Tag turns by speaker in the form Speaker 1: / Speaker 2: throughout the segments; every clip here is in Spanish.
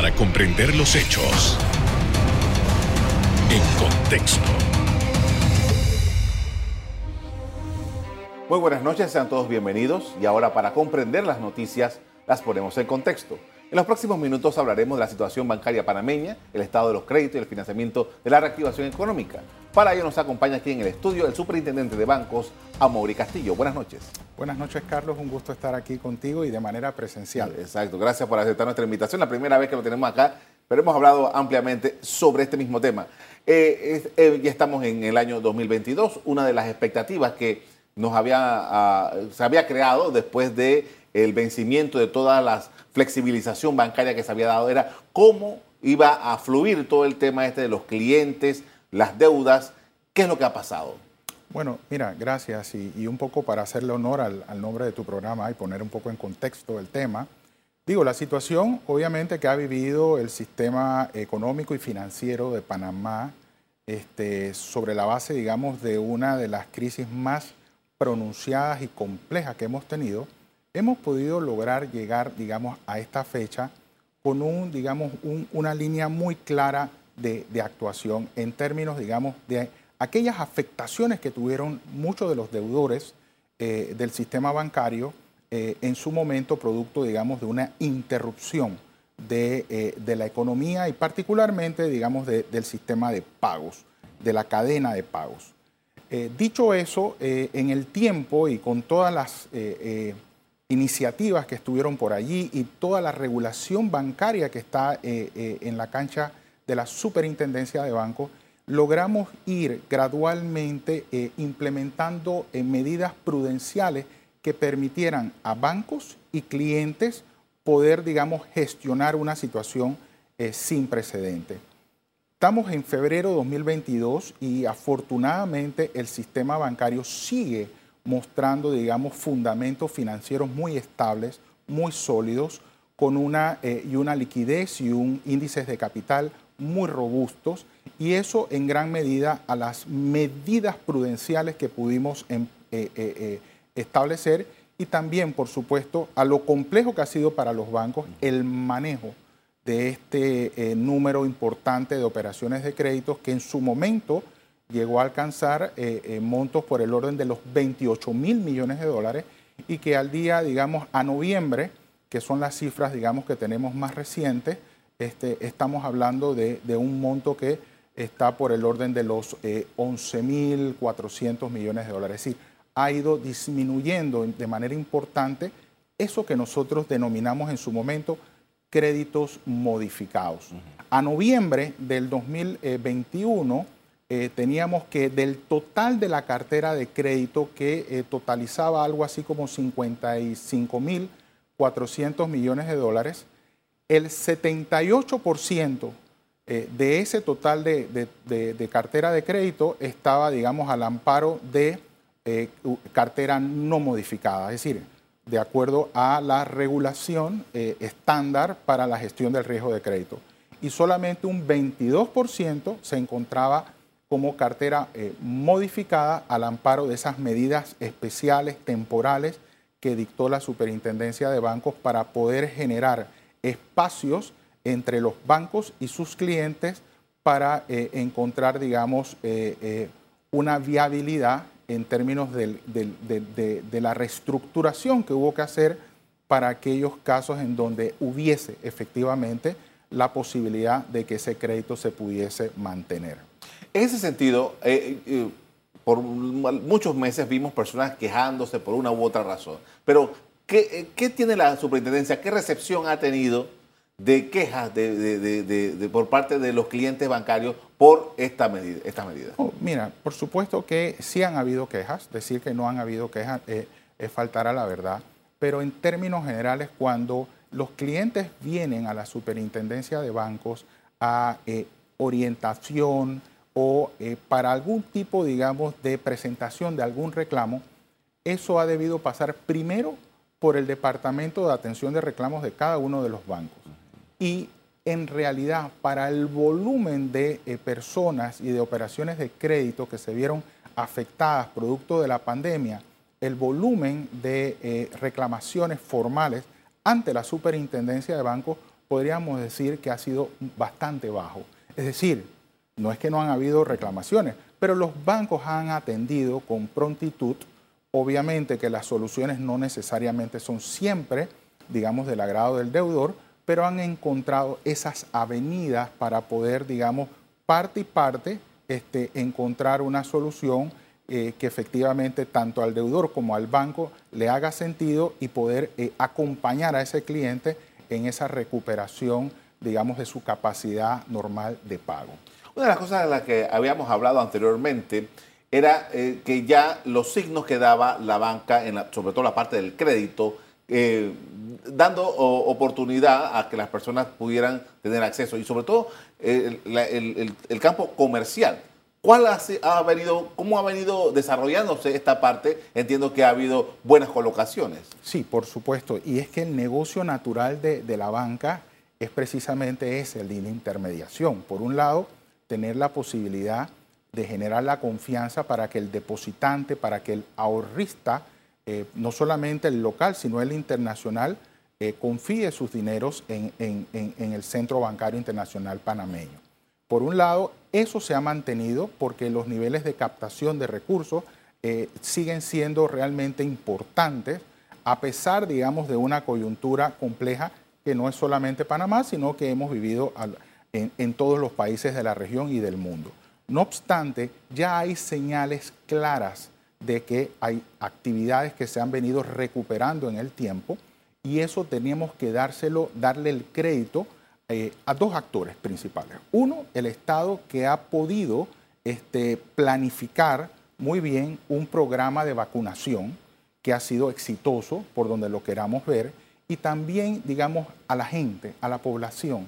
Speaker 1: para comprender los hechos en contexto.
Speaker 2: Muy buenas noches, sean todos bienvenidos y ahora para comprender las noticias las ponemos en contexto. En los próximos minutos hablaremos de la situación bancaria panameña, el estado de los créditos y el financiamiento de la reactivación económica. Para ello nos acompaña aquí en el estudio el superintendente de bancos, Amaury Castillo. Buenas noches.
Speaker 3: Buenas noches, Carlos. Un gusto estar aquí contigo y de manera presencial.
Speaker 2: Exacto. Gracias por aceptar nuestra invitación. La primera vez que lo tenemos acá, pero hemos hablado ampliamente sobre este mismo tema. Eh, eh, ya estamos en el año 2022. Una de las expectativas que nos había, ah, se había creado después de el vencimiento de toda la flexibilización bancaria que se había dado era cómo iba a fluir todo el tema este de los clientes, las deudas. ¿Qué es lo que ha pasado?
Speaker 3: Bueno, mira, gracias. Y, un poco para hacerle honor al, nombre de tu programa y poner un poco en contexto el tema. Digo, la situación obviamente que ha vivido el sistema económico y financiero de Panamá este, sobre la base, digamos, de una de las crisis más pronunciadas y complejas que hemos tenido, hemos podido lograr llegar, digamos, a esta fecha con un, digamos, una línea muy clara de, actuación en términos, digamos, de aquellas afectaciones que tuvieron muchos de los deudores eh, del sistema bancario eh, en su momento, producto, digamos, de una interrupción de, eh, de la economía y particularmente, digamos, del sistema de pagos, de la cadena de pagos. dicho eso, en el tiempo y con todas las iniciativas que estuvieron por allí y toda la regulación bancaria que está eh, eh, en la cancha de la superintendencia de bancos, logramos ir gradualmente eh, implementando medidas prudenciales que permitieran a bancos y clientes poder, digamos, gestionar una situación sin precedente. Estamos en febrero de 2022 y afortunadamente el sistema bancario sigue mostrando, digamos, fundamentos financieros muy estables, muy sólidos, con una, eh, y una liquidez y un índices de capital muy robustos, y eso en gran medida a las medidas prudenciales que pudimos em, eh, eh, establecer y también, por supuesto, a lo complejo que ha sido para los bancos el manejo de este número importante de operaciones de créditos que en su momento llegó a alcanzar eh, eh, montos por el orden de los 28 mil millones de dólares y que al día, digamos, a noviembre, que son las cifras, digamos, que tenemos más recientes, este, estamos hablando de, un monto que está por el orden de los eh, 11.400 millones de dólares. Es decir, ha ido disminuyendo de manera importante eso que nosotros denominamos en su momento créditos modificados. A noviembre del 2021, eh, teníamos que del total de la cartera de crédito que eh, totalizaba algo así como 55.400 millones de dólares, el 78% eh, de ese total de, cartera de crédito estaba, digamos, al amparo de cartera no modificada, es decir, de acuerdo a la regulación estándar para la gestión del riesgo de crédito. Y solamente un 22% se encontraba como cartera eh, modificada al amparo de esas medidas especiales, temporales, que dictó la Superintendencia de Bancos para poder generar espacios entre los bancos y sus clientes para eh, encontrar, digamos, eh, una viabilidad en términos de la reestructuración que hubo que hacer para aquellos casos en donde hubiese efectivamente la posibilidad de que ese crédito se pudiese mantener.
Speaker 2: En ese sentido, eh, eh, por muchos meses vimos personas quejándose por una u otra razón. Pero, ¿qué, eh, tiene la superintendencia? ¿Qué recepción ha tenido de quejas de, por parte de los clientes bancarios por esta medida?
Speaker 3: Oh, mira, por supuesto que sí han habido quejas. Decir que no han habido quejas es faltar a la verdad. Pero en términos generales, cuando los clientes vienen a la superintendencia de bancos a orientación, o eh, para algún tipo, digamos, de presentación de algún reclamo, eso ha debido pasar primero por el Departamento de Atención de Reclamos de cada uno de los bancos. Y en realidad, para el volumen de eh, personas y de operaciones de crédito que se vieron afectadas producto de la pandemia, el volumen de eh, reclamaciones formales ante la superintendencia de bancos podríamos decir que ha sido bastante bajo. Es decir, no es que no han habido reclamaciones, pero los bancos han atendido con prontitud. Obviamente que las soluciones no necesariamente son siempre, digamos, del agrado del deudor, pero han encontrado esas avenidas para poder, digamos, parte y parte, este, encontrar una solución eh, que efectivamente tanto al deudor como al banco le haga sentido y poder eh, acompañar a ese cliente en esa recuperación, digamos, de su capacidad normal de pago.
Speaker 2: Una de las cosas de las que habíamos hablado anteriormente era eh, que ya los signos que daba la banca, en sobre todo la parte del crédito, eh, dando oportunidad a que las personas pudieran tener acceso y sobre todo eh, el, campo comercial. ¿Cuál ha, venido, ¿Cómo ha venido desarrollándose esta parte? Entiendo que ha habido buenas colocaciones.
Speaker 3: Sí, por supuesto. Y es que el negocio natural de, de la banca es precisamente ese, el de la intermediación. Por un lado, tener la posibilidad de generar la confianza para que el depositante, para que el ahorrista, eh, no solamente el local, sino el internacional, eh, confíe sus dineros en, el Centro Bancario Internacional Panameño. Por un lado, eso se ha mantenido porque los niveles de captación de recursos eh, siguen siendo realmente importantes, a pesar, digamos, de una coyuntura compleja que no es solamente Panamá, sino que hemos vivido en, todos los países de la región y del mundo. No obstante, ya hay señales claras de que hay actividades que se han venido recuperando en el tiempo y eso tenemos que dárselo, darle el crédito eh, a dos actores principales. Uno, el Estado que ha podido este, planificar muy bien un programa de vacunación que ha sido exitoso por donde lo queramos ver y también, digamos, a la gente, a la población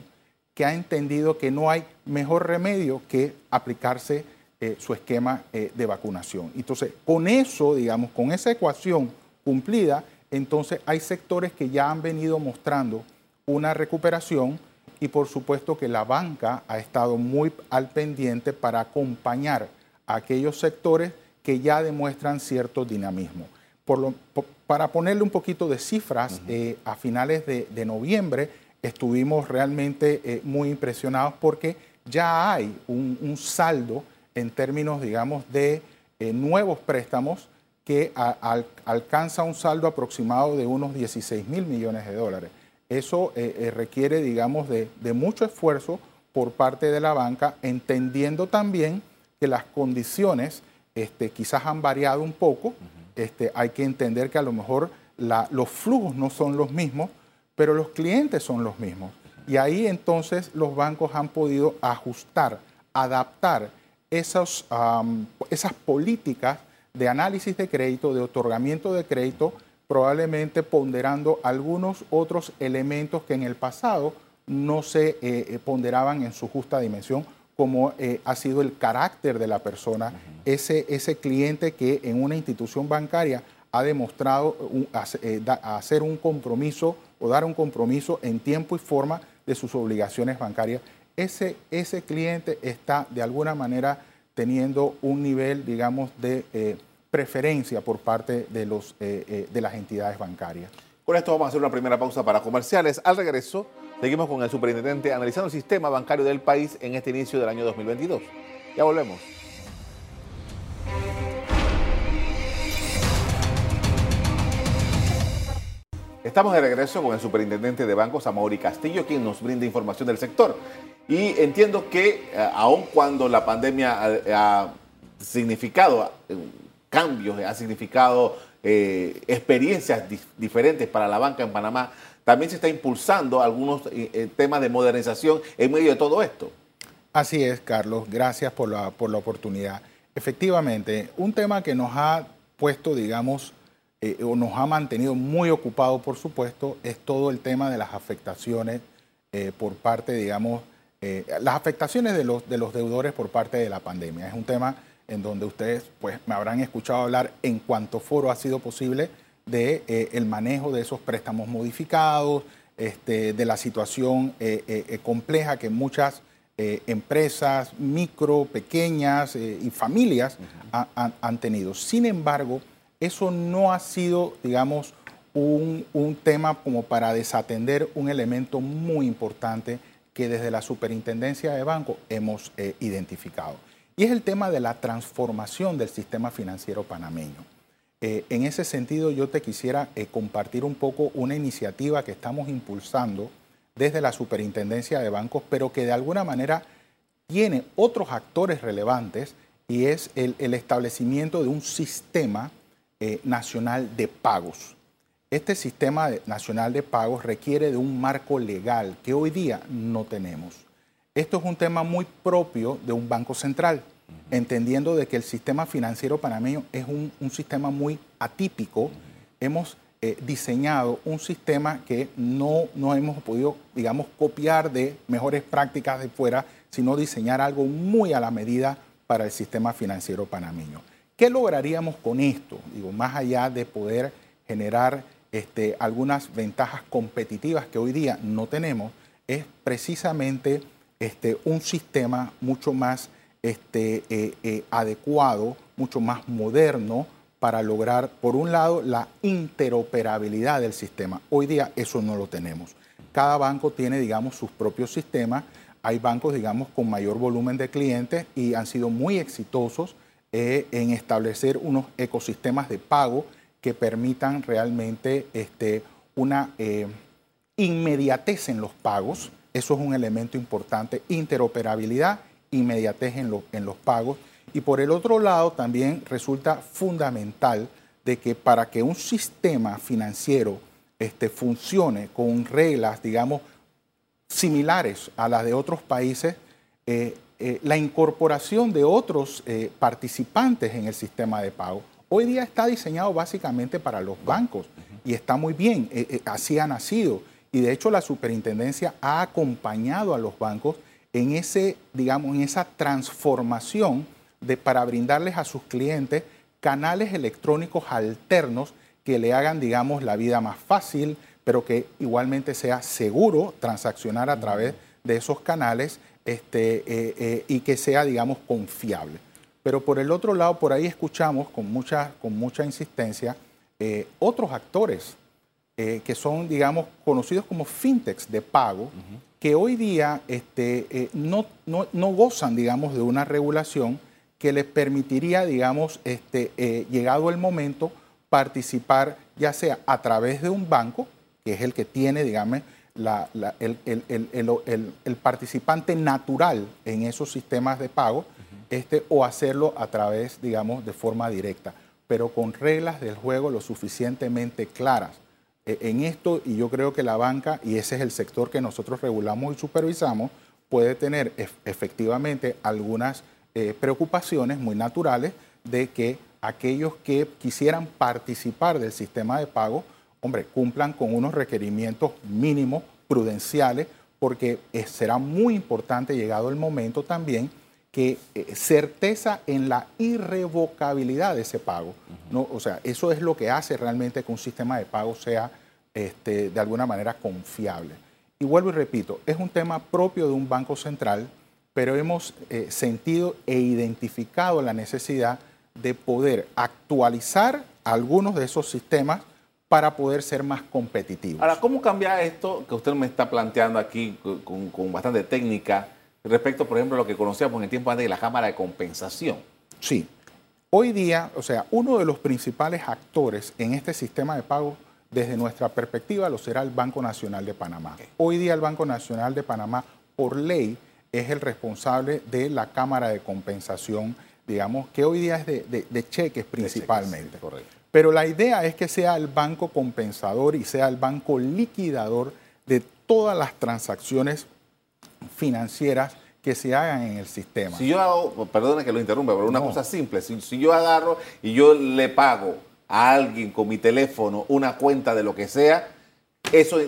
Speaker 3: que ha entendido que no hay mejor remedio que aplicarse eh, su esquema eh, de vacunación. Entonces, con eso, digamos, con esa ecuación cumplida, entonces hay sectores que ya han venido mostrando una recuperación y por supuesto que la banca ha estado muy al pendiente para acompañar a aquellos sectores que ya demuestran cierto dinamismo. para ponerle un poquito de cifras, eh, a finales de noviembre, estuvimos realmente eh, muy impresionados porque ya hay un, saldo en términos, digamos, de eh, nuevos préstamos que alcanza un saldo aproximado de unos 16 mil millones de dólares. Eso eh, requiere, digamos, de, mucho esfuerzo por parte de la banca, entendiendo también que las condiciones este, quizás han variado un poco. este, hay que entender que a lo mejor los flujos no son los mismos, pero los clientes son los mismos. Y ahí entonces los bancos han podido ajustar, adaptar esas políticas de análisis de crédito, de otorgamiento de crédito, probablemente ponderando algunos otros elementos que en el pasado no se eh, eh, ponderaban en su justa dimensión, como eh, ha sido el carácter de la persona, ese, ese cliente que en una institución bancaria ha demostrado hacer un compromiso o dar un compromiso en tiempo y forma de sus obligaciones bancarias, ese, cliente está de alguna manera teniendo un nivel, digamos, de eh, preferencia por parte de, eh, eh, de las entidades bancarias.
Speaker 2: Con esto vamos a hacer una primera pausa para comerciales. Al regreso, seguimos con el superintendente analizando el sistema bancario del país en este inicio del año 2022. Ya volvemos. Estamos de regreso con el superintendente de bancos, Amaury Castillo, quien nos brinda información del sector. Y entiendo que, eh, aun cuando la pandemia ha, significado eh, cambios, ha significado eh, experiencias diferentes para la banca en Panamá, también se está impulsando algunos temas de modernización en medio de todo esto.
Speaker 3: Así es, Carlos. Gracias por la, por la oportunidad. Efectivamente, un tema que nos ha puesto, digamos, eh, o nos ha mantenido muy ocupados, por supuesto, es todo el tema de las afectaciones eh, por parte, digamos, eh, las afectaciones de los, de los deudores por parte de la pandemia. Es un tema en donde ustedes pues, me habrán escuchado hablar en cuanto foro ha sido posible de el manejo de esos préstamos modificados, este, de la situación compleja que muchas empresas micro, pequeñas y familias han tenido. Sin embargo, eso no ha sido, digamos, un, un tema como para desatender un elemento muy importante que desde la Superintendencia de Banco hemos eh, identificado. Y es el tema de la transformación del sistema financiero panameño. Eh, en ese sentido, yo te quisiera eh, compartir un poco una iniciativa que estamos impulsando desde la Superintendencia de Bancos, pero que de alguna manera tiene otros actores relevantes y es el, establecimiento de un sistema nacional de pagos. Este sistema nacional de pagos requiere de un marco legal que hoy día no tenemos. Esto es un tema muy propio de un banco central, entendiendo de que el sistema financiero panameño es un, sistema muy atípico. Hemos eh, diseñado un sistema que no, no hemos podido, digamos, copiar de mejores prácticas de fuera, sino diseñar algo muy a la medida para el sistema financiero panameño. ¿Qué lograríamos con esto? Digo, más allá de poder generar este, algunas ventajas competitivas que hoy día no tenemos, es precisamente este, un sistema mucho más este, eh, eh, adecuado, mucho más moderno para lograr, por un lado, la interoperabilidad del sistema. Hoy día eso no lo tenemos. Cada banco tiene, digamos, sus propios sistemas. Hay bancos, digamos, con mayor volumen de clientes y han sido muy exitosos eh, en establecer unos ecosistemas de pago que permitan realmente este, una eh, inmediatez en los pagos. Eso es un elemento importante, interoperabilidad, inmediatez en, en los pagos. Y por el otro lado, también resulta fundamental de que para que un sistema financiero este, funcione con reglas, digamos, similares a las de otros países, eh, eh, la incorporación de otros participantes en el sistema de pago hoy día está diseñado básicamente para los bancos y está muy bien, eh, eh, así ha nacido. Y de hecho la superintendencia ha acompañado a los bancos en ese, digamos, en esa transformación de, para brindarles a sus clientes canales electrónicos alternos que le hagan, digamos, la vida más fácil, pero que igualmente sea seguro transaccionar a través de esos canales este, eh, y que sea, digamos, confiable. Pero por el otro lado, por ahí escuchamos con mucha, con mucha insistencia eh, otros actores eh, que son, digamos, conocidos como fintechs de pago, que hoy día este, eh, no, no, gozan, digamos, de una regulación que les permitiría, digamos, este, llegado el momento, participar ya sea a través de un banco, que es el que tiene, digamos, el, el, participante natural en esos sistemas de pago, este, o hacerlo a través, digamos, de forma directa, pero con reglas del juego lo suficientemente claras. E, en esto, y yo creo que la banca, y ese es el sector que nosotros regulamos y supervisamos, puede tener efectivamente algunas eh, preocupaciones muy naturales de que aquellos que quisieran participar del sistema de pago, hombre, cumplan con unos requerimientos mínimos prudenciales, porque será muy importante llegado el momento también que eh, certeza en la irrevocabilidad de ese pago. ¿no? O sea, eso es lo que hace realmente que un sistema de pago sea este, de alguna manera confiable. Y vuelvo y repito, es un tema propio de un banco central, pero hemos eh, sentido e identificado la necesidad de poder actualizar algunos de esos sistemas para poder ser más competitivos.
Speaker 2: Ahora, ¿cómo cambia esto que usted me está planteando aquí con, con bastante técnica? respecto, por ejemplo, a lo que conocíamos en el tiempo antes de la Cámara de Compensación.
Speaker 3: Sí. Hoy día, o sea, uno de los principales actores en este sistema de pago, desde nuestra perspectiva, lo será el Banco Nacional de Panamá. Hoy día el Banco Nacional de Panamá, por ley, es el responsable de la Cámara de Compensación, digamos, que hoy día es de, cheques principalmente. Pero la idea es que sea el banco compensador y sea el banco liquidador de todas las transacciones financieras que se hagan en el sistema.
Speaker 2: Si yo hago, perdone que lo interrumpa, pero una cosa simple, si, yo agarro y yo le pago a alguien con mi teléfono una cuenta de lo que sea, eso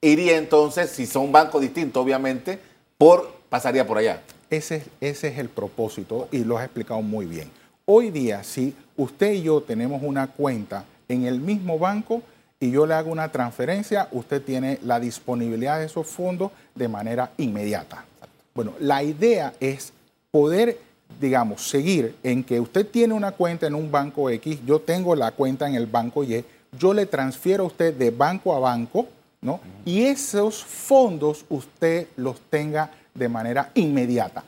Speaker 2: iría entonces, si son bancos distintos, obviamente, por pasaría por allá.
Speaker 3: Ese, ese es el propósito y lo has explicado muy bien. Hoy día, si usted y yo tenemos una cuenta en el mismo banco, y yo le hago una transferencia, usted tiene la disponibilidad de esos fondos de manera inmediata. Bueno, la idea es poder, digamos, seguir en que usted tiene una cuenta en un banco X, yo tengo la cuenta en el banco Y, yo le transfiero a usted de banco a banco, ¿no? Y esos fondos usted los tenga de manera inmediata.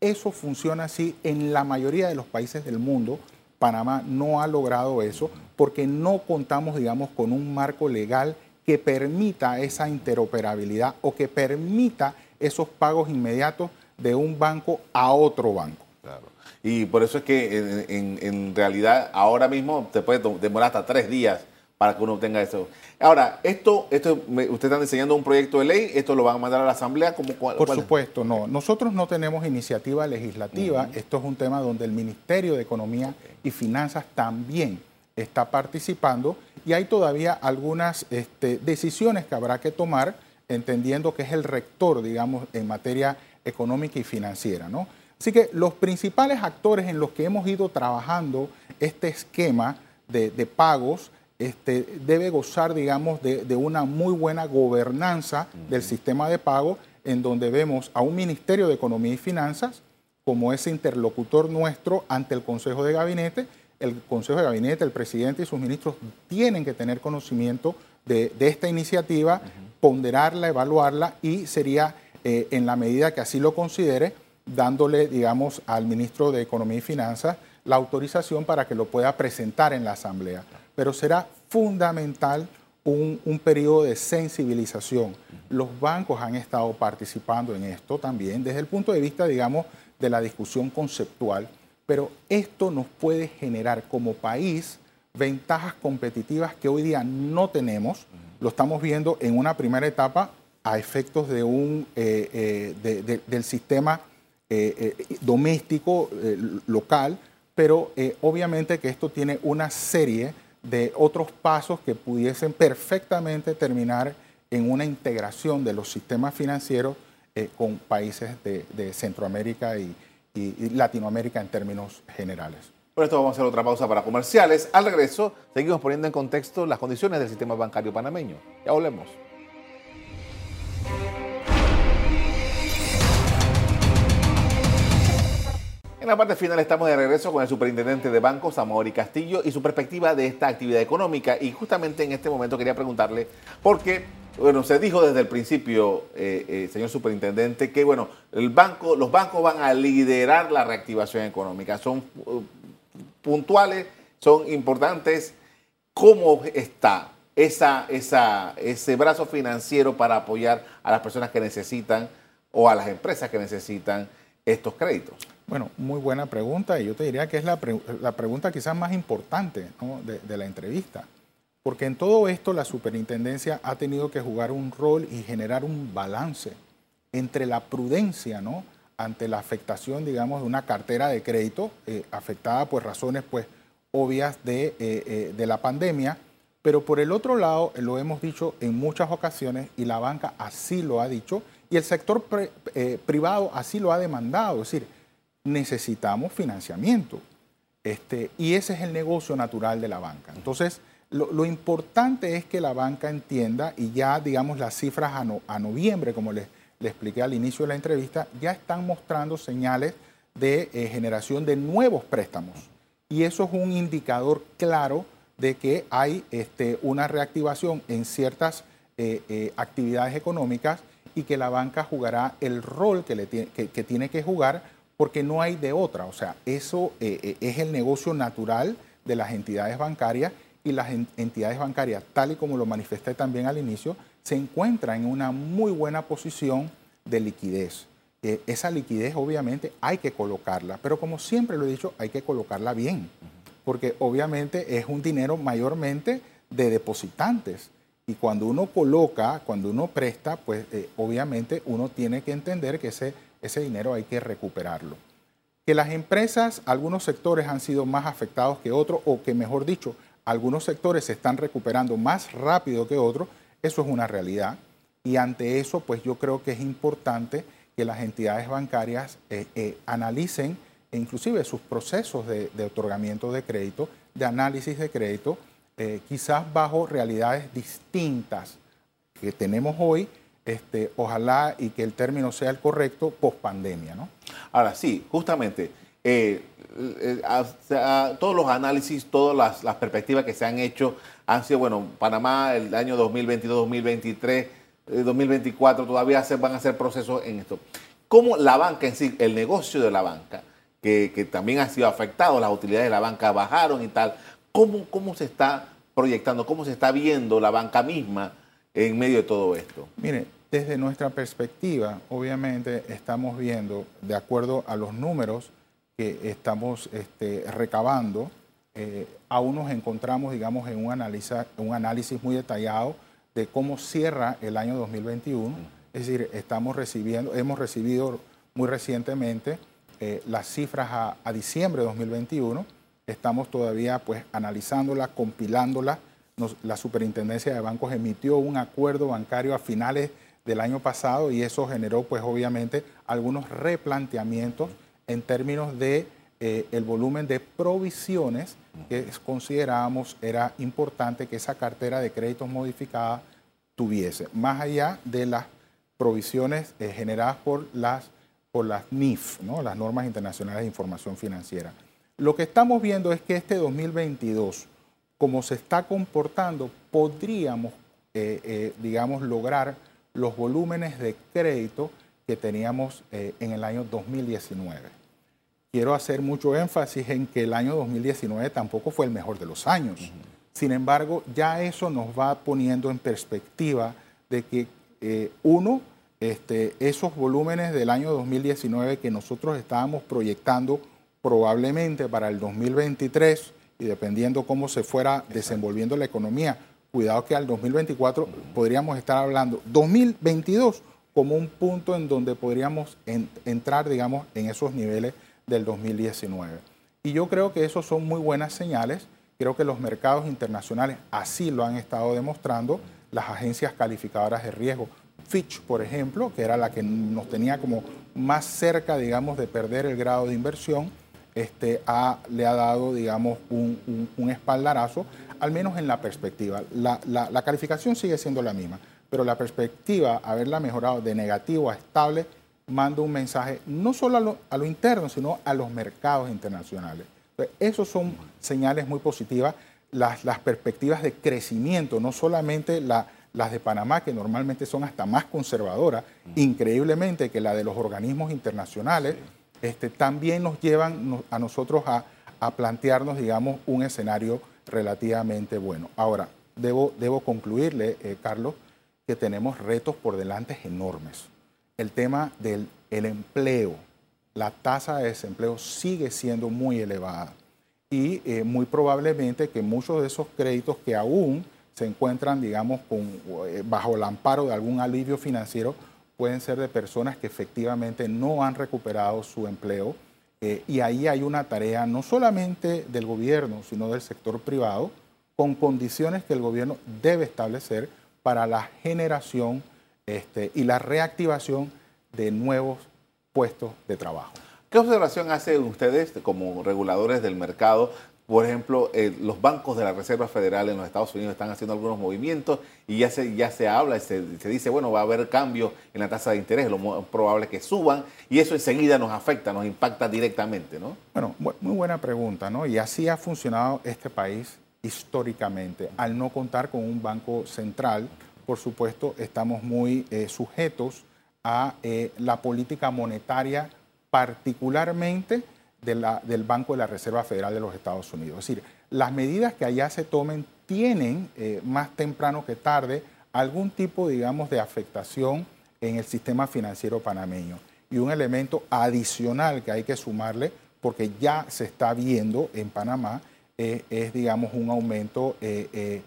Speaker 3: Eso funciona así en la mayoría de los países del mundo. Panamá no ha logrado eso porque no contamos, digamos, con un marco legal que permita esa interoperabilidad o que permita esos pagos inmediatos de un banco a otro banco.
Speaker 2: Claro. Y por eso es que en, realidad ahora mismo te puede demorar hasta tres días para que uno obtenga eso. Ahora, esto, esto usted está diseñando un proyecto de ley, esto lo van a mandar a la Asamblea como
Speaker 3: Por supuesto, no. Nosotros no tenemos iniciativa legislativa. Esto es un tema donde el Ministerio de Economía y Finanzas también está participando y hay todavía algunas este, decisiones que habrá que tomar, entendiendo que es el rector, digamos, en materia económica y financiera, ¿no? Así que los principales actores en los que hemos ido trabajando este esquema de, pagos este, debe gozar, digamos, de, una muy buena gobernanza del sistema de pago, en donde vemos a un Ministerio de Economía y Finanzas como ese interlocutor nuestro ante el Consejo de Gabinete. El Consejo de Gabinete, el presidente y sus ministros tienen que tener conocimiento de, esta iniciativa, ponderarla, evaluarla y sería, eh, en la medida que así lo considere, dándole, digamos, al ministro de Economía y Finanzas la autorización para que lo pueda presentar en la Asamblea. Pero será fundamental un, periodo de sensibilización. Los bancos han estado participando en esto también desde el punto de vista, digamos, de la discusión conceptual, pero esto nos puede generar como país ventajas competitivas que hoy día no tenemos. Lo estamos viendo en una primera etapa a efectos de un, eh, eh, del sistema eh, doméstico, local, pero obviamente que esto tiene una serie de otros pasos que pudiesen perfectamente terminar en una integración de los sistemas financieros con países de, Centroamérica y, Latinoamérica en términos generales.
Speaker 2: Por esto vamos a hacer otra pausa para comerciales. Al regreso, seguimos poniendo en contexto las condiciones del sistema bancario panameño. Ya volvemos. En la parte final estamos de regreso con el superintendente de bancos, Amaury Castillo, y su perspectiva de esta actividad económica. Y justamente en este momento quería preguntarle, porque, bueno, se dijo desde el principio, eh, eh, señor superintendente, que, bueno, los bancos van a liderar la reactivación económica. Son uh, puntuales, son importantes. ¿Cómo está ese brazo financiero para apoyar a las personas que necesitan o a las empresas que necesitan estos créditos?
Speaker 3: Bueno, muy buena pregunta y yo te diría que es la, pregunta quizás más importante de, la entrevista, porque en todo esto la superintendencia ha tenido que jugar un rol y generar un balance entre la prudencia ¿no? ante la afectación, digamos, de una cartera de crédito eh, afectada por razones pues, obvias de, eh, eh, de la pandemia, pero por el otro lado, lo hemos dicho en muchas ocasiones y la banca así lo ha dicho y el sector privado así lo ha demandado, es decir, necesitamos financiamiento. Este, y ese es el negocio natural de la banca. Entonces, lo, importante es que la banca entienda, y ya digamos las cifras a, noviembre, como les, expliqué al inicio de la entrevista, ya están mostrando señales de eh, generación de nuevos préstamos. Y eso es un indicador claro de que hay este, una reactivación en ciertas eh, eh, actividades económicas y que la banca jugará el rol que, le que tiene que jugar porque no hay de otra. O sea, eso eh, eh, es el negocio natural de las entidades bancarias y las entidades bancarias, tal y como lo manifesté también al inicio, se encuentran en una muy buena posición de liquidez. Eh, esa liquidez obviamente hay que colocarla, pero como siempre lo he dicho, hay que colocarla bien, porque obviamente es un dinero mayormente de depositantes. Y cuando uno coloca, cuando uno presta, pues obviamente uno tiene que entender que ese ese dinero hay que recuperarlo. Que las empresas, algunos sectores han sido más afectados que otros, o que mejor dicho, algunos sectores se están recuperando más rápido que otros, eso es una realidad. Y ante eso, pues yo creo que es importante que las entidades bancarias eh, eh, analicen inclusive sus procesos de, otorgamiento de crédito, de análisis de crédito, eh, quizás bajo realidades distintas que tenemos hoy este, ojalá y que el término sea el correcto, post pandemia, ¿no?
Speaker 2: Ahora sí, justamente, eh, eh, todos los análisis, todas las, perspectivas que se han hecho han sido, bueno, Panamá el año 2022, 2023, 2024 todavía se, van a hacer procesos en esto. ¿Cómo la banca en sí, el negocio de la banca, que, que también ha sido afectado, las utilidades de la banca bajaron y tal, ¿cómo, cómo se está proyectando, cómo se está viendo la banca misma en medio de todo esto?
Speaker 3: Mire, desde nuestra perspectiva, obviamente estamos viendo, de acuerdo a los números que estamos este, recabando, eh, aún nos encontramos, digamos, en un análisis, un análisis muy detallado de cómo cierra el año 2021. Es decir, estamos recibiendo, hemos recibido muy recientemente eh, las cifras a, a, diciembre de 2021. Estamos todavía pues analizándolas, compilándolas. la Superintendencia de Bancos emitió un acuerdo bancario a finales del año pasado y eso generó pues obviamente algunos replanteamientos en términos de eh, el volumen de provisiones que considerábamos era importante que esa cartera de créditos modificada tuviese, más allá de las provisiones eh, generadas por las, por las NIF, ¿no? las normas internacionales de información financiera. Lo que estamos viendo es que este 2022, como se está comportando, podríamos, eh, digamos, lograr los volúmenes de crédito que teníamos eh, en el año 2019. Quiero hacer mucho énfasis en que el año 2019 tampoco fue el mejor de los años. Sin embargo, ya eso nos va poniendo en perspectiva de que, eh, uno, este, esos volúmenes del año 2019 que nosotros estábamos proyectando probablemente para el 2023 y dependiendo cómo se fuera desenvolviendo la economía, cuidado que al 2024 podríamos estar hablando 2022 como un punto en donde podríamos entrar, digamos, en esos niveles del 2019. Y yo creo que esos son muy buenas señales. Creo que los mercados internacionales así lo han estado demostrando. Las agencias calificadoras de riesgo, Fitch, por ejemplo, que era la que nos tenía como más cerca, digamos, de perder el grado de inversión, este, le ha dado, digamos, un espaldarazo al menos en la perspectiva. La, calificación sigue siendo la misma, pero la perspectiva, haberla mejorado de negativo a estable, manda un mensaje no solo a lo, interno, sino a los mercados internacionales. Entonces, esos son señales muy positivas. Las, perspectivas de crecimiento, no solamente las de Panamá, que normalmente son hasta más conservadoras, increíblemente que la de los organismos internacionales, este, también nos llevan a nosotros a, a plantearnos, digamos, un escenario relativamente bueno. Ahora, debo, debo concluirle, eh, Carlos, que tenemos retos por delante enormes. El tema del el empleo, la tasa de desempleo sigue siendo muy elevada y eh, muy probablemente que muchos de esos créditos que aún se encuentran, digamos, con, eh, bajo el amparo de algún alivio financiero, pueden ser de personas que efectivamente no han recuperado su empleo eh, y ahí hay una tarea no solamente del gobierno, sino del sector privado, con condiciones que el gobierno debe establecer para la generación este, y la reactivación de nuevos puestos de trabajo.
Speaker 2: ¿Qué observación hacen ustedes como reguladores del mercado por ejemplo, eh, los bancos de la Reserva Federal en los Estados Unidos están haciendo algunos movimientos y ya se, ya se habla, se, se dice, bueno, va a haber cambio en la tasa de interés, lo más probable es que suban y eso enseguida nos afecta, nos impacta directamente, ¿no?
Speaker 3: Bueno, muy buena pregunta, ¿no? Y así ha funcionado este país históricamente. Al no contar con un banco central, por supuesto, estamos muy eh, sujetos a eh, la política monetaria, particularmente del Banco de la Reserva Federal de los Estados Unidos. Es decir, las medidas que allá se tomen tienen eh, más temprano que tarde algún tipo, digamos, de afectación en el sistema financiero panameño. Y un elemento adicional que hay que sumarle, porque ya se está viendo en Panamá, eh, es, digamos, un aumento eh,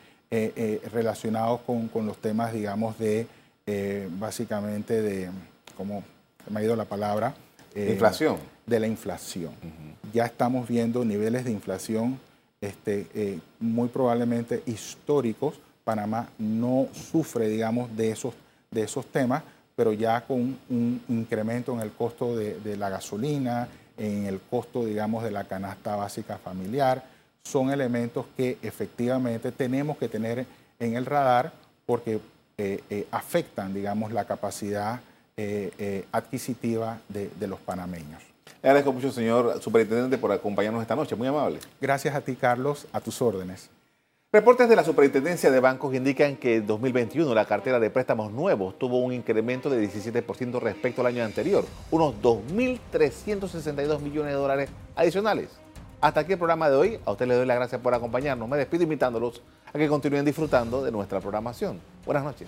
Speaker 3: relacionado con, con, los temas, digamos, de, básicamente, de, ¿cómo me ha ido la palabra?
Speaker 2: inflación
Speaker 3: de la inflación. Ya estamos viendo niveles de inflación este, eh, muy probablemente históricos. Panamá no sufre, digamos, de esos, de esos temas, pero ya con un incremento en el costo de, de la gasolina, en el costo, digamos, de la canasta básica familiar, son elementos que efectivamente tenemos que tener en el radar porque eh, eh, afectan, digamos, la capacidad adquisitiva de, de los panameños.
Speaker 2: Le agradezco mucho, señor superintendente, por acompañarnos esta noche. Muy amable.
Speaker 3: Gracias a ti, Carlos, a tus órdenes.
Speaker 2: Reportes de la Superintendencia de Bancos indican que en 2021 la cartera de préstamos nuevos tuvo un incremento de 17% respecto al año anterior, unos 2.362 millones de dólares adicionales. Hasta aquí el programa de hoy. A usted le doy las gracias por acompañarnos. Me despido invitándolos a que continúen disfrutando de nuestra programación. Buenas noches.